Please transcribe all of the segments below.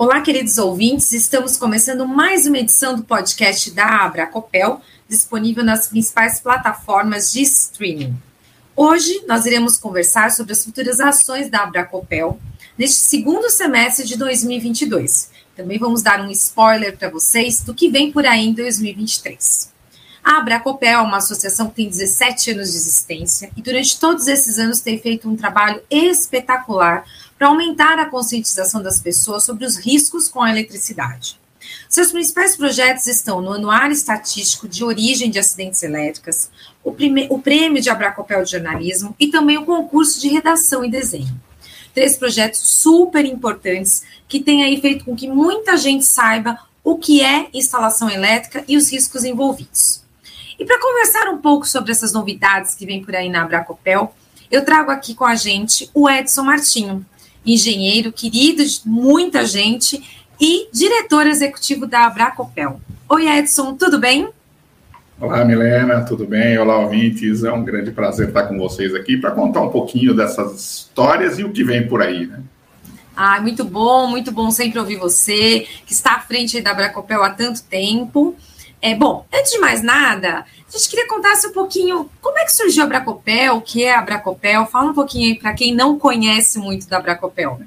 Olá, queridos ouvintes, estamos começando mais uma edição do podcast da Abracopel, disponível nas principais plataformas de streaming. Hoje nós iremos conversar sobre as futuras ações da Abracopel neste segundo semestre de 2022. Também vamos dar um spoiler para vocês do que vem por aí em 2023. A Abracopel é uma associação que tem 17 anos de existência e durante todos esses anos tem feito um trabalho espetacular para aumentar a conscientização das pessoas sobre os riscos com a eletricidade. Seus principais projetos estão no Anuário Estatístico de Origem de Acidentes Elétricas, o, o Prêmio de Abracopel de Jornalismo e também o concurso de redação e desenho. Três projetos super importantes que têm aí feito com que muita gente saiba o que é instalação elétrica e os riscos envolvidos. E para conversar um pouco sobre essas novidades que vem por aí na Abracopel, eu trago aqui com a gente o Edson Martinho, engenheiro querido de muita gente e diretor executivo da Abracopel. Oi, Edson, tudo bem? Olá, Milena, tudo bem? Olá, ouvintes. É um grande prazer estar com vocês aqui para contar um pouquinho dessas histórias e o que vem por aí, né? Ah, muito bom, muito bom sempre ouvir você, que está à frente da Abracopel há tanto tempo. É, bom, antes de mais nada, a gente queria contasse um pouquinho como é que surgiu a Bracopel, o que é a Bracopel. Fala um pouquinho aí para quem não conhece muito da Bracopel.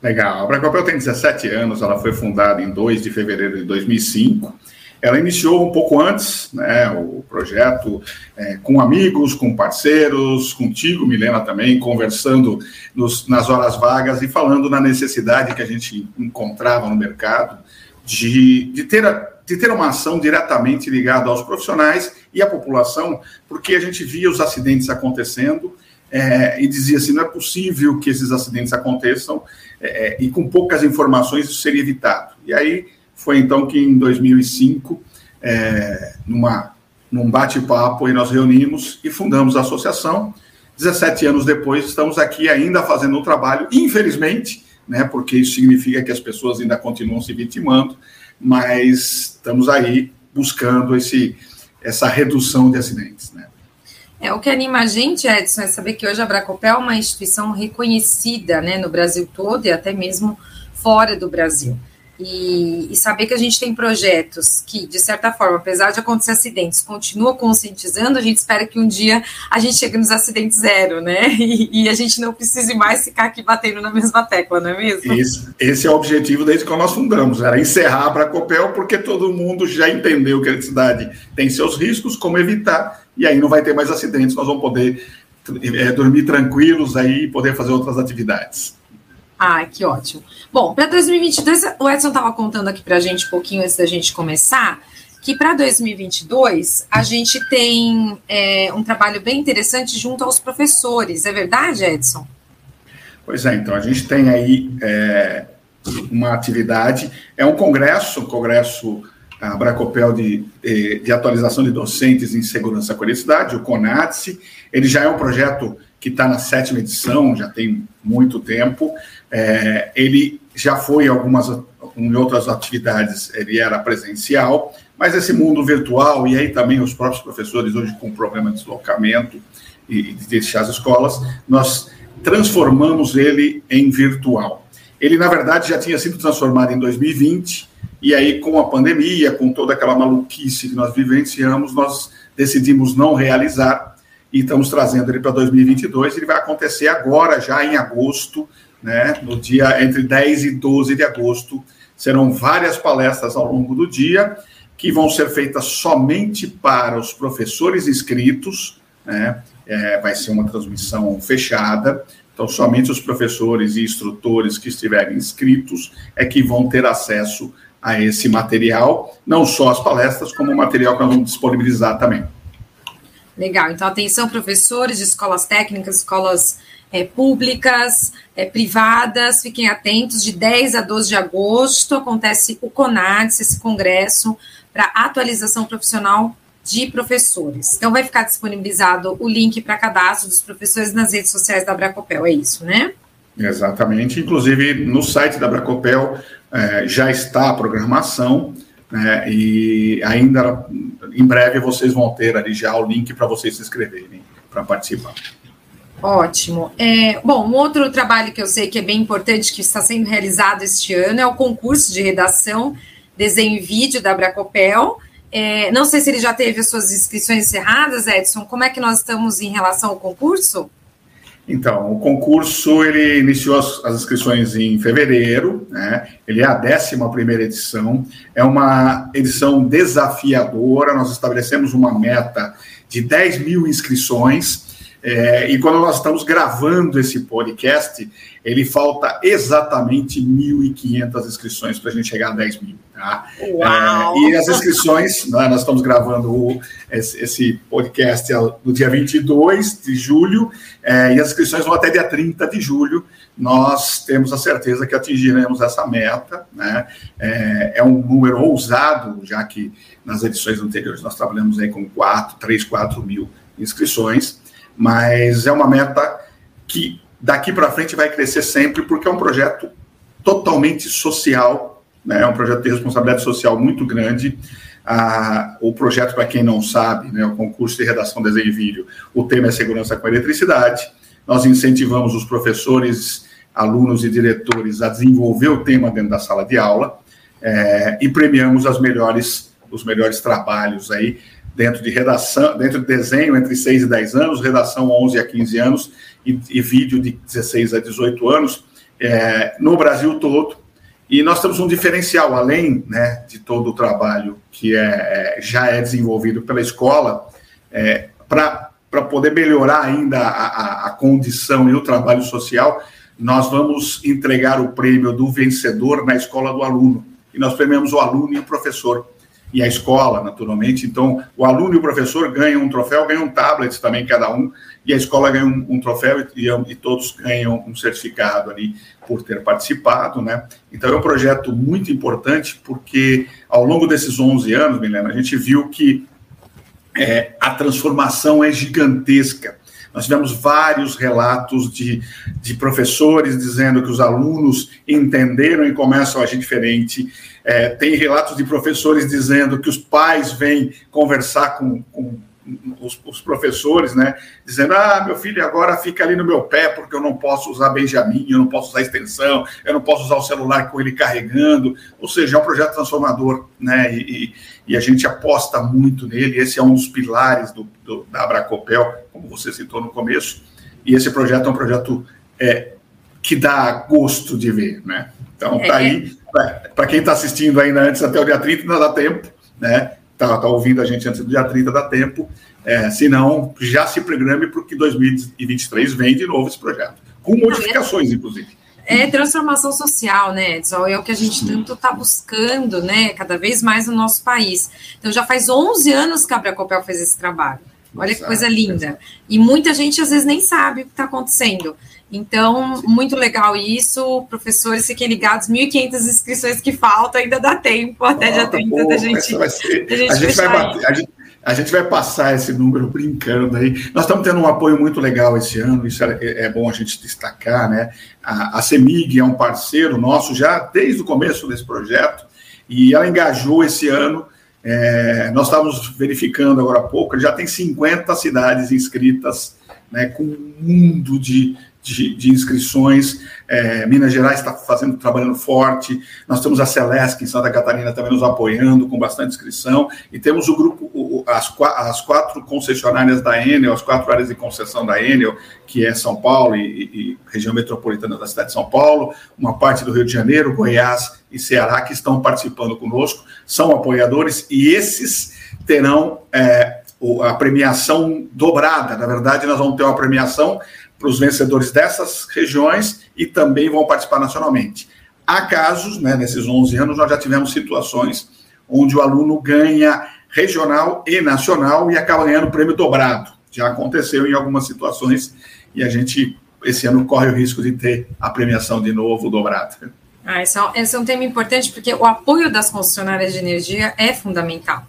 Legal. A Bracopel tem 17 anos, ela foi fundada em 2 de fevereiro de 2005. Ela iniciou um pouco antes né, o projeto é, com amigos, com parceiros, contigo, Milena, também, conversando nos, nas horas vagas e falando na necessidade que a gente encontrava no mercado de, de ter a, de ter uma ação diretamente ligada aos profissionais e à população, porque a gente via os acidentes acontecendo é, e dizia assim: não é possível que esses acidentes aconteçam é, é, e com poucas informações isso seria evitado. E aí foi então que em 2005, é, numa, num bate-papo, nós reunimos e fundamos a associação. 17 anos depois, estamos aqui ainda fazendo o trabalho, infelizmente, né, porque isso significa que as pessoas ainda continuam se vitimando, mas estamos aí buscando esse, essa redução de acidentes. Né? É, o que anima a gente, Edson, é saber que hoje a Bracopel é uma instituição reconhecida né, no Brasil todo e até mesmo fora do Brasil. E, e, saber que a gente tem projetos que, de certa forma, apesar de acontecer acidentes, continua conscientizando, a gente espera que um dia a gente chegue nos acidentes zero, né? E, e, a gente não precise mais ficar aqui batendo na mesma tecla, não é mesmo? Isso, esse é o objetivo desde que nós fundamos, era encerrar a Copel, porque todo mundo já entendeu que a eletricidade tem seus riscos, como evitar, e aí não vai ter mais acidentes, nós vamos poder é, dormir tranquilos aí e poder fazer outras atividades. Ah, que ótimo. Bom, para 2022, o Edson estava contando aqui para a gente um pouquinho antes da gente começar, que para 2022 a gente tem é, um trabalho bem interessante junto aos professores. É verdade, Edson? Pois é, então a gente tem aí é, uma atividade, é um congresso, um congresso a Bracopel de, de, atualização de docentes em segurança e qualidade, o CONATSE. Ele já é um projeto que está na sétima edição, já tem muito tempo. É, ele já foi algumas em outras atividades, ele era presencial, mas esse mundo virtual, e aí também os próprios professores hoje com problema de deslocamento e de deixar as escolas, nós transformamos ele em virtual. Ele, na verdade, já tinha sido transformado em 2020, e aí, com a pandemia, com toda aquela maluquice que nós vivenciamos, nós decidimos não realizar e estamos trazendo ele para 2022. Ele vai acontecer agora, já em agosto, né, no dia entre 10 e 12 de agosto. Serão várias palestras ao longo do dia, que vão ser feitas somente para os professores inscritos, né, é, vai ser uma transmissão fechada, então somente os professores e instrutores que estiverem inscritos é que vão ter acesso a esse material, não só as palestras, como o material que nós vamos disponibilizar também. Legal, então atenção professores de escolas técnicas, escolas é, públicas, é, privadas, fiquem atentos, de 10 a 12 de agosto acontece o CONADS, esse congresso para atualização profissional de professores. Então vai ficar disponibilizado o link para cadastro dos professores nas redes sociais da Bracopel, é isso, né? Exatamente, inclusive no site da Bracopel é, já está a programação, né, e ainda em breve vocês vão ter ali já o link para vocês se inscreverem para participar. Ótimo. É, bom, um outro trabalho que eu sei que é bem importante, que está sendo realizado este ano, é o concurso de redação, desenho e vídeo da Bracopel. É, não sei se ele já teve as suas inscrições encerradas, Edson. Como é que nós estamos em relação ao concurso? Então, o concurso ele iniciou as, as inscrições em fevereiro, né? Ele é a 11 primeira edição. É uma edição desafiadora. Nós estabelecemos uma meta de 10 mil inscrições. É, e quando nós estamos gravando esse podcast, ele falta exatamente 1.500 inscrições para a gente chegar a 10 mil. Tá? É, e as inscrições, né, nós estamos gravando o, esse, esse, podcast no dia 22 de julho, é, e as inscrições vão até dia 30 de julho. Nós temos a certeza que atingiremos essa meta. Né? É, é um número ousado, já que nas edições anteriores nós trabalhamos aí com 4, 3, 4 mil inscrições mas é uma meta que daqui para frente vai crescer sempre, porque é um projeto totalmente social, né? é um projeto de responsabilidade social muito grande. Ah, o projeto, para quem não sabe, né, o concurso de redação, desenho e vídeo, o tema é segurança com eletricidade. Nós incentivamos os professores, alunos e diretores a desenvolver o tema dentro da sala de aula é, e premiamos as melhores, os melhores trabalhos aí dentro de redação, dentro de desenho entre 6 e 10 anos, redação 11 a 15 anos e, e vídeo de 16 a 18 anos, é, no Brasil todo. E nós temos um diferencial, além né, de todo o trabalho que é, é já é desenvolvido pela escola, é, para poder melhorar ainda a, a, a condição e o trabalho social, nós vamos entregar o prêmio do vencedor na escola do aluno. E nós premiamos o aluno e o professor e a escola, naturalmente. Então, o aluno e o professor ganham um troféu, ganham um tablet também, cada um, e a escola ganha um, um troféu e, e, todos ganham um certificado ali por ter participado, né? Então, é um projeto muito importante, porque ao longo desses 11 anos, Milena, a gente viu que é, a transformação é gigantesca. Nós tivemos vários relatos de, de professores dizendo que os alunos entenderam e começam a agir diferente. É, tem relatos de professores dizendo que os pais vêm conversar com, com os, os, professores, né, dizendo: ah, meu filho agora fica ali no meu pé porque eu não posso usar Benjamin, eu não posso usar extensão, eu não posso usar o celular com ele carregando. Ou seja, é um projeto transformador, né, e, e a gente aposta muito nele. Esse é um dos pilares do, do, da Abracopel, como você citou no começo. E esse projeto é um projeto é, que dá gosto de ver, né? Então, tá é. aí. Para quem está assistindo ainda antes até o dia 30, ainda dá tempo, né? Está tá ouvindo a gente antes do dia 30, dá tempo. É, se não, já se programe porque 2023 vem de novo esse projeto, com modificações, inclusive. É transformação social, né, Edson? É o que a gente tanto está buscando, né, cada vez mais no nosso país. Então, já faz 11 anos que a Bracopel fez esse trabalho. Olha que coisa linda. E muita gente, às vezes, nem sabe o que está acontecendo. Então, muito legal isso. Professores, fiquem ligados, 1.500 inscrições que faltam, ainda dá tempo até dia 30 da gente, ser, a gente, a gente vai bater, a gente, a gente vai passar esse número brincando aí. Nós estamos tendo um apoio muito legal esse ano, isso é, é bom a gente destacar, né? A, a CEMIG é um parceiro nosso já desde o começo desse projeto e ela engajou esse ano. É, nós estávamos verificando agora há pouco, já tem 50 cidades inscritas, né, com um mundo de, de, de inscrições. É, Minas Gerais está fazendo, trabalhando forte. Nós temos a Celesc em Santa Catarina também nos apoiando com bastante inscrição. E temos o grupo, o, as, as, quatro concessionárias da Enel, as quatro áreas de concessão da Enel, que é São Paulo e, e região metropolitana da cidade de São Paulo, uma parte do Rio de Janeiro, Goiás e Ceará, que estão participando conosco, são apoiadores e esses terão é, a premiação dobrada. Na verdade, nós vamos ter uma premiação para os vencedores dessas regiões e também vão participar nacionalmente. Há casos, né, nesses 11 anos, nós já tivemos situações onde o aluno ganha regional e nacional e acaba ganhando prêmio dobrado. Já aconteceu em algumas situações e a gente, esse ano, corre o risco de ter a premiação de novo dobrada. Ah, esse, é, esse é um tema importante porque o apoio das concessionárias de energia é fundamental.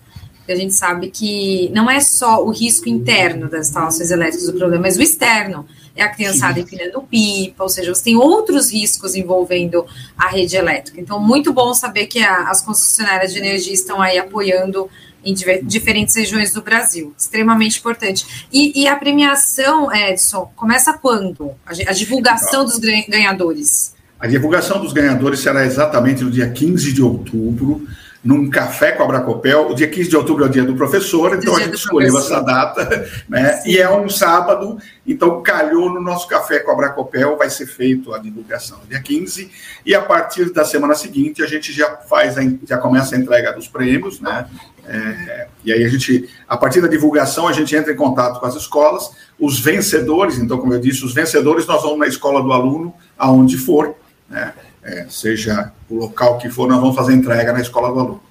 A gente sabe que não é só o risco interno das instalações elétricas o problema, mas o externo é a criançada empinando pipa, ou seja, você tem outros riscos envolvendo a rede elétrica. Então, muito bom saber que a, as concessionárias de energia estão aí apoiando em diferentes regiões do Brasil. Extremamente importante. E, e a premiação, Edson, começa quando? A, a divulgação dos ganhadores. A divulgação dos ganhadores será exatamente no dia 15 de outubro num café com a Bracopel. O dia 15 de outubro é o dia do professor, então a gente escolheu essa data, né? Sim. E é um sábado, então calhou no nosso café com a Bracopel, vai ser feito a divulgação no dia 15, e a partir da semana seguinte a gente já faz, a, já começa a entrega dos prêmios, né? É, e aí a gente, a partir da divulgação, a gente entra em contato com as escolas, os vencedores, então, como eu disse, os vencedores nós vamos na escola do aluno, aonde for, né? É, seja o local que for, nós vamos fazer entrega na escola do aluno.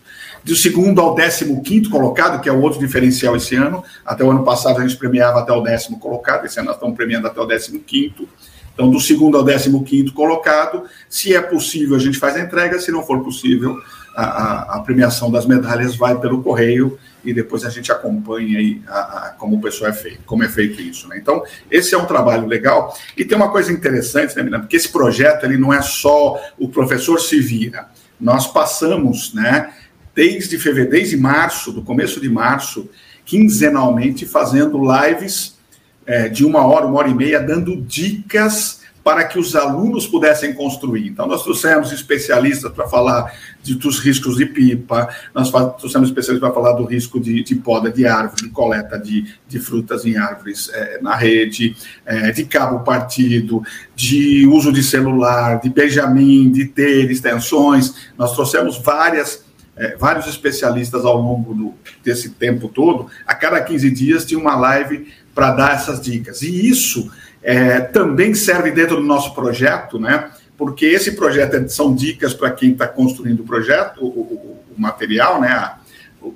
Do segundo ao décimo quinto colocado, que é o outro diferencial esse ano, até o ano passado a gente premiava até o décimo colocado, esse ano nós estamos premiando até o décimo quinto. Então, do segundo ao décimo quinto colocado, se é possível, a gente faz a entrega, se não for possível, a, a, premiação das medalhas vai pelo correio e depois a gente acompanha aí a, a, como o pessoal é feito, como é feito isso. Né? Então, esse é um trabalho legal. E tem uma coisa interessante, né, Milena? Porque esse projeto ele não é só o professor se vira. Nós passamos, né, desde fevereiro, desde março, do começo de março, quinzenalmente fazendo lives é, de uma hora, uma hora e meia, dando dicas para que os alunos pudessem construir. Então, nós trouxemos especialistas para falar de, dos riscos de pipa, nós trouxemos especialistas para falar do risco de, de, poda de árvore, de coleta de, de frutas em árvores é, na rede, é, de cabo partido, de uso de celular, de Benjamin, de ter extensões. Nós trouxemos várias. É, vários especialistas ao longo do, desse tempo todo, a cada 15 dias tinha uma live para dar essas dicas. E isso é, também serve dentro do nosso projeto, né? Porque esse projeto é, são dicas para quem está construindo o projeto, o, o, o material, né?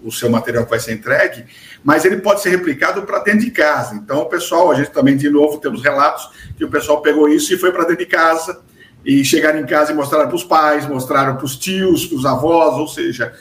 O, seu material que vai ser entregue, mas ele pode ser replicado para dentro de casa. Então, o pessoal, a gente também, de novo, temos relatos que o pessoal pegou isso e foi para dentro de casa, e chegaram em casa e mostraram para os pais, mostraram para os tios, para os avós, ou seja,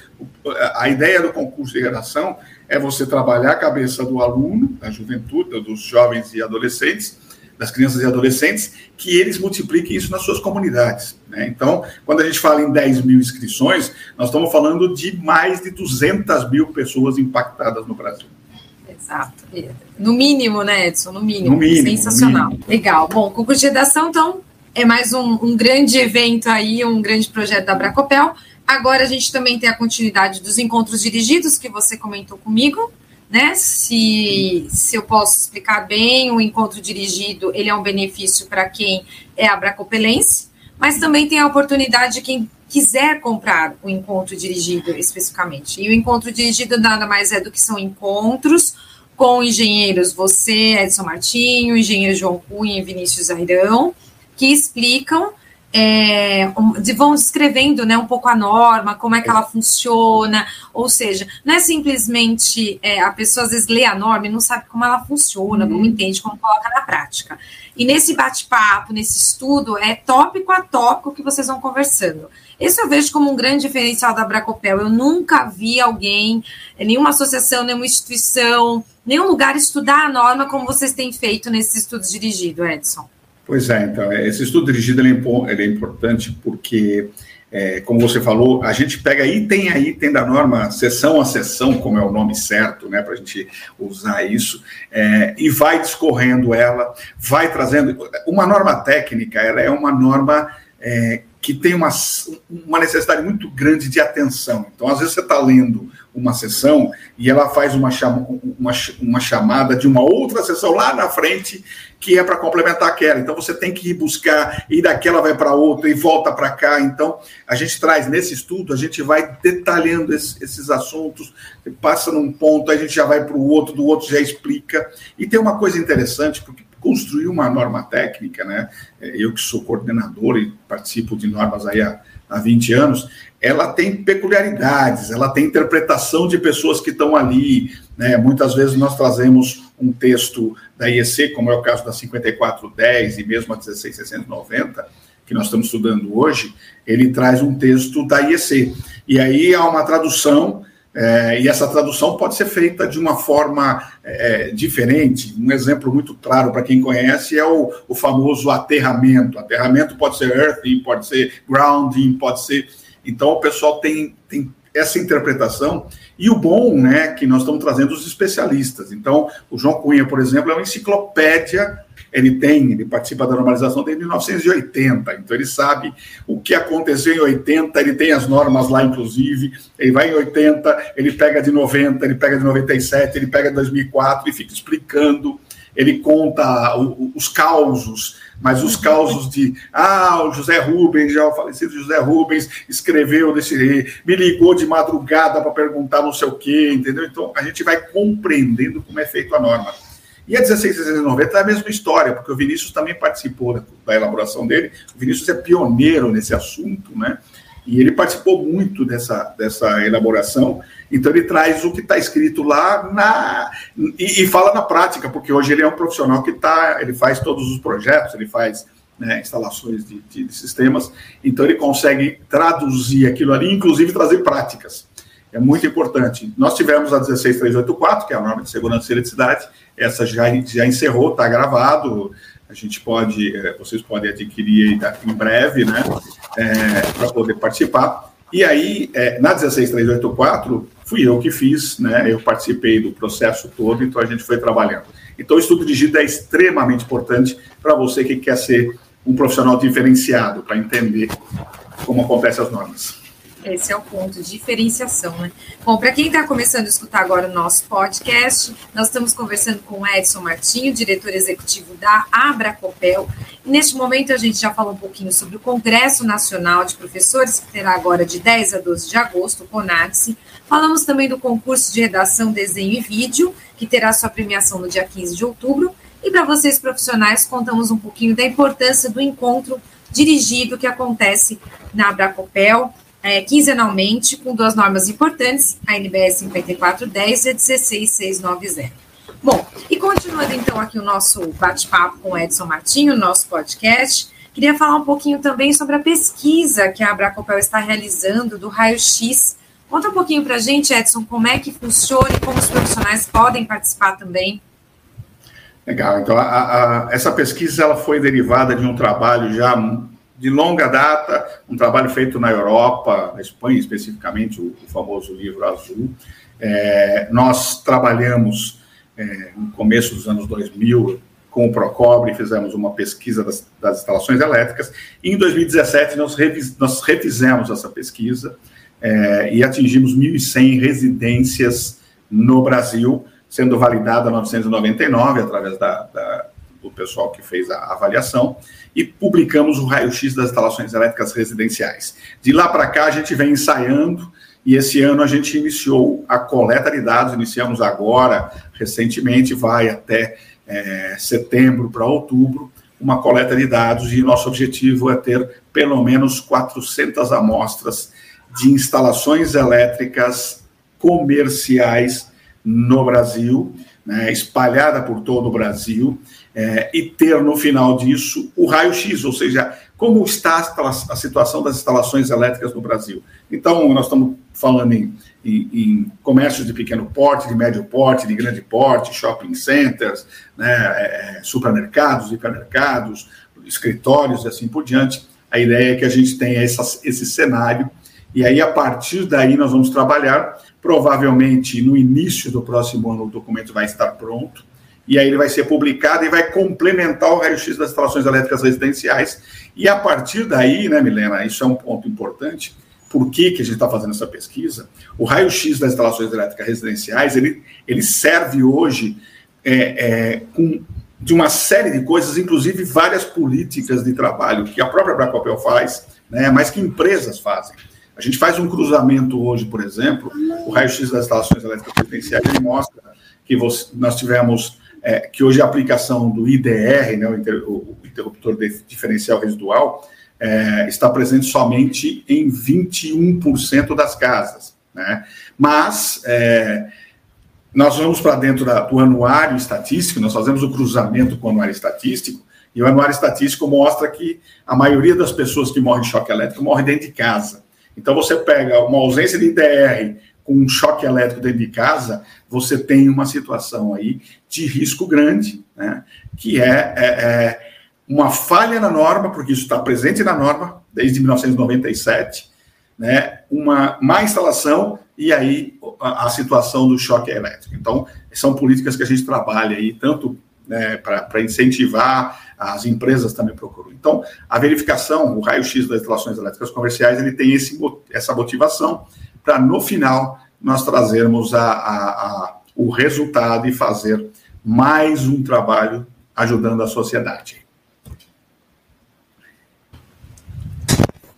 a ideia do concurso de redação é você trabalhar a cabeça do aluno, da juventude, dos jovens e adolescentes, das crianças e adolescentes, que eles multipliquem isso nas suas comunidades. Né? Então, quando a gente fala em 10 mil inscrições, nós estamos falando de mais de 200 mil pessoas impactadas no Brasil. Exato. No mínimo, né, Edson? No mínimo. No mínimo Sensacional. No mínimo. Legal. Bom, concurso de redação, então, é mais um, um grande evento aí, um grande projeto da Bracopel. Agora a gente também tem a continuidade dos encontros dirigidos, que você comentou comigo, né? Se, se eu posso explicar bem, o encontro dirigido ele é um benefício para quem é abracopelense, mas também tem a oportunidade de quem quiser comprar o encontro dirigido especificamente. E o encontro dirigido nada mais é do que são encontros com engenheiros, você, Edson Martinho, engenheiro João Cunha e Vinícius Airão, que explicam é, de, vão descrevendo né, um pouco a norma, como é que ela funciona, ou seja, não é simplesmente é, a pessoa às vezes lê a norma e não sabe como ela funciona, uhum. não entende como coloca na prática. E nesse bate-papo, nesse estudo, é tópico a tópico que vocês vão conversando. Esse eu vejo como um grande diferencial da Bracopel. Eu nunca vi alguém, nenhuma associação, nenhuma instituição, nenhum lugar estudar a norma como vocês têm feito nesses estudos dirigidos, Edson. Pois é, então, esse estudo dirigido é, é importante porque, é, como você falou, a gente pega item a item da norma, sessão a sessão, como é o nome certo, né, para a gente usar isso, é, e vai discorrendo ela, vai trazendo. Uma norma técnica, ela é uma norma é, que tem uma, uma necessidade muito grande de atenção. Então, às vezes, você está lendo uma sessão e ela faz uma, chama, uma, uma chamada de uma outra sessão lá na frente que é para complementar aquela. Então você tem que ir buscar, e daquela vai para outra e volta para cá. Então a gente traz nesse estudo, a gente vai detalhando esses, esses assuntos, passa num ponto, a gente já vai para o outro, do outro já explica. E tem uma coisa interessante, porque construir uma norma técnica, né? Eu que sou coordenador e participo de normas aí há, há 20 anos, ela tem peculiaridades, ela tem interpretação de pessoas que estão ali. Né? Muitas vezes nós trazemos um texto da IEC, como é o caso da 5410 e mesmo a 16690, que nós estamos estudando hoje, ele traz um texto da IEC. E aí há uma tradução, é, e essa tradução pode ser feita de uma forma é, diferente. Um exemplo muito claro para quem conhece é o, o famoso aterramento. Aterramento pode ser earthing, pode ser grounding, pode ser então, o pessoal tem, tem essa interpretação. E o bom, né, que nós estamos trazendo os especialistas. Então, o João Cunha, por exemplo, é uma enciclopédia. Ele tem, ele participa da normalização desde 1980, então ele sabe o que aconteceu em 80, ele tem as normas lá, inclusive. Ele vai em 80, ele pega de 90, ele pega de 97, ele pega de 2004 e fica explicando. Ele conta os causos mas os causos de ah, o José Rubens, já o falecido José Rubens, escreveu desse, me ligou de madrugada para perguntar não sei o quê, entendeu? Então a gente vai compreendendo como é feita a norma. E a 16690 é a mesma história, porque o Vinícius também participou da elaboração dele. O Vinícius é pioneiro nesse assunto, né? E ele participou muito dessa, dessa elaboração. Então ele traz o que está escrito lá na, e, e, fala na prática, porque hoje ele é um profissional que tá, ele faz todos os projetos, ele faz né, instalações de, de, de, sistemas, então ele consegue traduzir aquilo ali, inclusive trazer práticas. É muito importante. Nós tivemos a 16384, que é a norma de segurança e eletricidade, essa já, já encerrou, está gravado, a gente pode, eh, vocês podem adquirir em breve, né, é, para poder participar. E aí, é, na 16384, fui eu que fiz, né? Eu participei do processo todo, então a gente foi trabalhando. Então, o estudo de GIDA é extremamente importante para você que quer ser um profissional diferenciado, para entender como acontecem as normas. Esse é o ponto, diferenciação, né? Bom, para quem está começando a escutar agora o nosso podcast, nós estamos conversando com o Edson Martinho, diretor executivo da Abracopel. Neste momento a gente já falou um pouquinho sobre o Congresso Nacional de Professores, que terá agora de 10 a 12 de agosto, o CONADSE. Falamos também do concurso de redação, desenho e vídeo, que terá sua premiação no dia 15 de outubro. E para vocês profissionais, contamos um pouquinho da importância do encontro dirigido que acontece na Abracopel, é, quinzenalmente, com duas normas importantes, a NBS 5410 e a 16690. Bom, e continuando então aqui o nosso bate-papo com Edson Martinho, nosso podcast, queria falar um pouquinho também sobre a pesquisa que a Abracopel está realizando do raio-x Conta um pouquinho para a gente, Edson, como é que funciona e como os profissionais podem participar também. Legal. Então, a, a, essa pesquisa ela foi derivada de um trabalho já de longa data, um trabalho feito na Europa, na Espanha especificamente, o, o famoso livro azul. É, nós trabalhamos é, no começo dos anos 2000 com o Procobre, fizemos uma pesquisa das, das instalações elétricas. E em 2017 nós, revis, nós refizemos essa pesquisa é, e atingimos 1.100 residências no Brasil, sendo validada 999 através da, da, do pessoal que fez a avaliação, e publicamos o raio-x das instalações elétricas residenciais. De lá para cá, a gente vem ensaiando, e esse ano a gente iniciou a coleta de dados, iniciamos agora, recentemente, vai até é, setembro para outubro, uma coleta de dados, e nosso objetivo é ter pelo menos 400 amostras de instalações elétricas comerciais no Brasil, né, espalhada por todo o Brasil, é, e ter no final disso o raio-x, ou seja, como está a, situação das instalações elétricas no Brasil. Então, nós estamos falando em, em, em comércios de pequeno porte, de médio porte, de grande porte, shopping centers, né, é, supermercados, hipermercados, escritórios e assim por diante. A ideia é que a gente tenha essa, esse cenário e aí, a partir daí, nós vamos trabalhar. Provavelmente, no início do próximo ano, o documento vai estar pronto. E aí, ele vai ser publicado e vai complementar o raio-x das instalações elétricas residenciais. E a partir daí, né, Milena, isso é um ponto importante. Por que, que a gente está fazendo essa pesquisa? O raio-x das instalações elétricas residenciais, ele, ele serve hoje é, é, com, de uma série de coisas, inclusive várias políticas de trabalho que a própria Bracopel faz, né, mas que empresas fazem. A gente faz um cruzamento hoje, por exemplo, o raio-x das instalações elétricas potenciais, ele mostra que você, nós tivemos, é, que hoje a aplicação do IDR, né, o, inter, o interruptor diferencial residual, é, está presente somente em 21% das casas. Né? Mas é, nós vamos para dentro da, do anuário estatístico, nós fazemos o cruzamento com o anuário estatístico, e o anuário estatístico mostra que a maioria das pessoas que morrem de choque elétrico morrem dentro de casa. Então, você pega uma ausência de IDR com um choque elétrico dentro de casa, você tem uma situação aí de risco grande, né? que é, é, é uma falha na norma, porque isso está presente na norma desde 1997, né, uma má instalação e aí a, a situação do choque elétrico. Então, são políticas que a gente trabalha aí, tanto né, para incentivar, as empresas também procuram. Então, a verificação, o raio-x das instalações elétricas comerciais, ele tem esse, essa motivação para, no final, nós trazermos a, a, a, o resultado e fazer mais um trabalho ajudando a sociedade.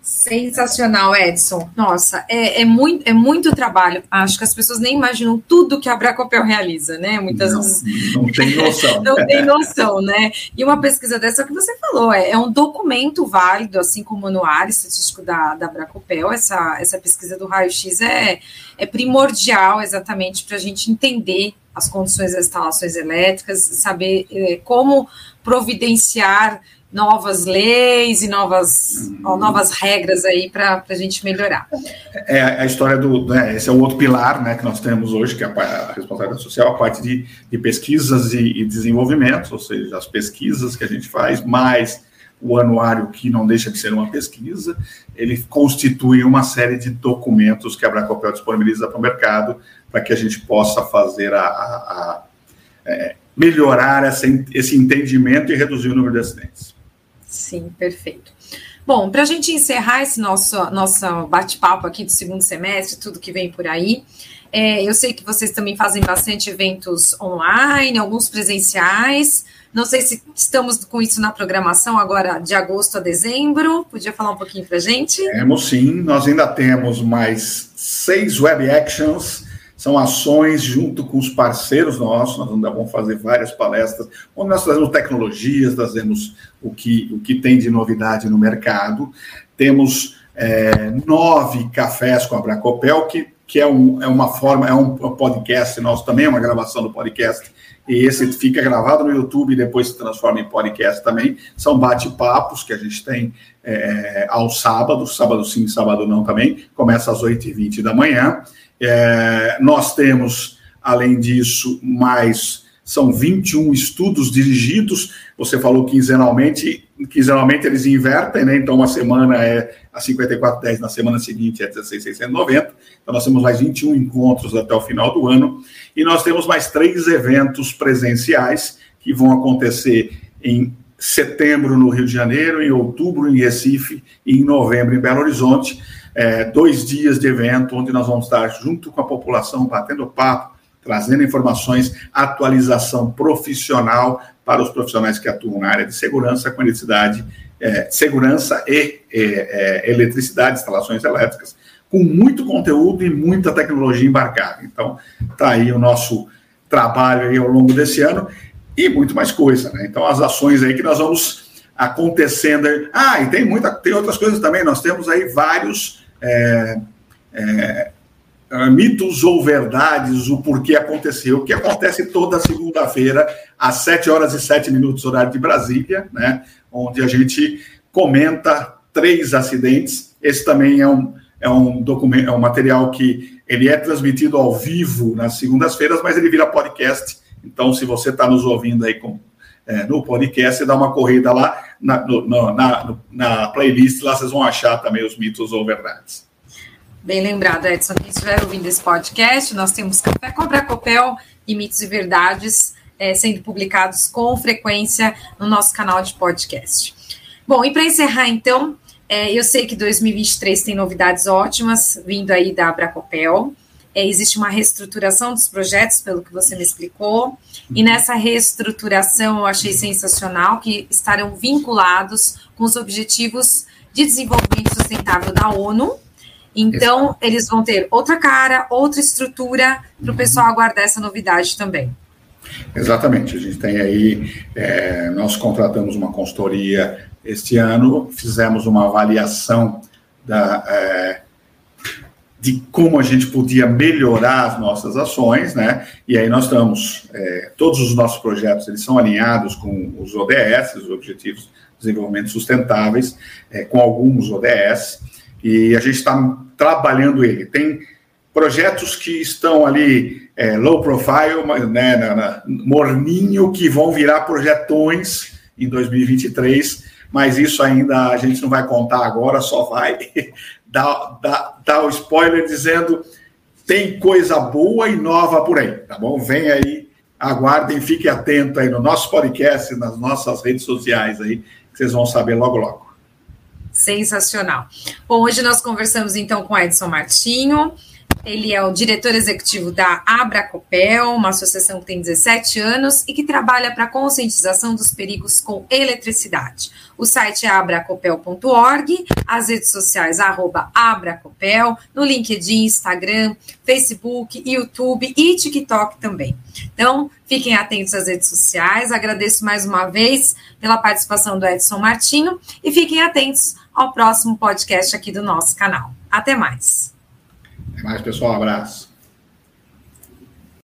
Sensacional, Edson. Nossa, é, é, muito, é muito trabalho. Acho que as pessoas nem imaginam tudo que a Bracopel realiza, né? Muitas não, vezes. Não tem noção. não tem noção, né? E uma pesquisa dessa que você falou, é, é um documento válido, assim como o anuário estatístico da, da Bracopel. Essa, essa pesquisa do raio-x é, é primordial exatamente para a gente entender as condições das instalações elétricas, saber é, como providenciar novas leis e novas, uhum. novas regras aí para a gente melhorar. É a história do. Né, esse é o outro pilar né, que nós temos hoje, que é a, responsabilidade social, a parte de, de pesquisas e, e desenvolvimento, ou seja, as pesquisas que a gente faz, mais o anuário, que não deixa de ser uma pesquisa, ele constitui uma série de documentos que a Bracopel disponibiliza para o mercado, para que a gente possa fazer a, a, a é, melhorar esse entendimento e reduzir o número de acidentes. Sim, perfeito. Bom, para a gente encerrar esse nosso, nosso bate-papo aqui do segundo semestre, tudo que vem por aí, é, eu sei que vocês também fazem bastante eventos online, alguns presenciais. Não sei se estamos com isso na programação agora de agosto a dezembro. Podia falar um pouquinho para gente? Temos sim, nós ainda temos mais seis web actions são ações junto com os parceiros nossos, nós ainda vamos fazer várias palestras, onde nós trazemos tecnologias, trazemos o que, o que tem de novidade no mercado. Temos é, nove cafés com a Bracopel, que, que é, um, é uma forma, é um podcast nosso também, é uma gravação do podcast, e esse fica gravado no YouTube e depois se transforma em podcast também. São bate-papos que a gente tem é, aos sábados, sábado sim, sábado não também, começa às 8h20 da manhã. É, nós temos, além disso, mais são 21 estudos dirigidos. Você falou quinzenalmente, quinzenalmente eles invertem, né? Então, uma semana é a 5410, na semana seguinte é 16690. Então, nós temos mais 21 encontros até o final do ano. E nós temos mais três eventos presenciais que vão acontecer em setembro no Rio de Janeiro, em outubro em Recife e em novembro em Belo Horizonte é, dois dias de evento, onde nós vamos estar junto com a população, batendo papo, trazendo informações, atualização profissional para os profissionais que atuam na área de segurança, com eletricidade, é, segurança e é, eletricidade, instalações elétricas, com muito conteúdo e muita tecnologia embarcada. Então, está aí o nosso trabalho aí ao longo desse ano e muito mais coisa, né? Então, as ações aí que nós vamos acontecendo. Ah, e tem muita, tem outras coisas também. Nós temos aí vários é, é, mitos ou verdades, o porquê aconteceu, que acontece toda segunda-feira, às 7 horas e 7 minutos, horário de Brasília, né? Onde a gente comenta três acidentes. Esse também é um, é um documento, é um material que ele é transmitido ao vivo nas segundas-feiras, mas ele vira podcast. Então, se você está nos ouvindo aí com é, no podcast, dá uma corrida lá na, no, na, na, playlist, lá vocês vão achar também os mitos ou verdades. Bem lembrado, Edson, quem estiver ouvindo esse podcast, nós temos Café Cobra Copel e Mitos e Verdades é, sendo publicados com frequência no nosso canal de podcast. Bom, e para encerrar então, é, eu sei que 2023 tem novidades ótimas vindo aí da Abracopel. É, existe uma reestruturação dos projetos, pelo que você me explicou, e nessa reestruturação eu achei sensacional que estarão vinculados com os objetivos de desenvolvimento sustentável da ONU. Então, eles vão ter outra cara, outra estrutura para o pessoal aguardar essa novidade também. Exatamente, a gente tem aí, é, nós contratamos uma consultoria este ano, fizemos uma avaliação da, é, de como a gente podia melhorar as nossas ações, né? E aí nós estamos, é, todos os nossos projetos, eles são alinhados com os ODS, os Objetivos de Desenvolvimento Sustentáveis, é, com alguns ODS, e a gente está trabalhando ele. Tem projetos que estão ali é, low profile, né, na, na, morninho, que vão virar projetões em 2023, mas isso ainda a gente não vai contar agora, só vai dar, dar, dar o spoiler dizendo tem coisa boa e nova por aí, tá bom? Vem aí, aguardem, fiquem atentos aí no nosso podcast, nas nossas redes sociais aí, que vocês vão saber logo logo. Sensacional. Bom, hoje nós conversamos então com Edson Martinho, ele é o diretor executivo da Abracopel, uma associação que tem 17 anos e que trabalha para a conscientização dos perigos com eletricidade. O site é abracopel.org, as redes sociais arroba abracopel, no LinkedIn, Instagram, Facebook, YouTube e TikTok também. Então, fiquem atentos às redes sociais. Agradeço mais uma vez pela participação do Edson Martinho e fiquem atentos ao próximo podcast aqui do nosso canal. Até mais. Até mais, pessoal. Um abraço.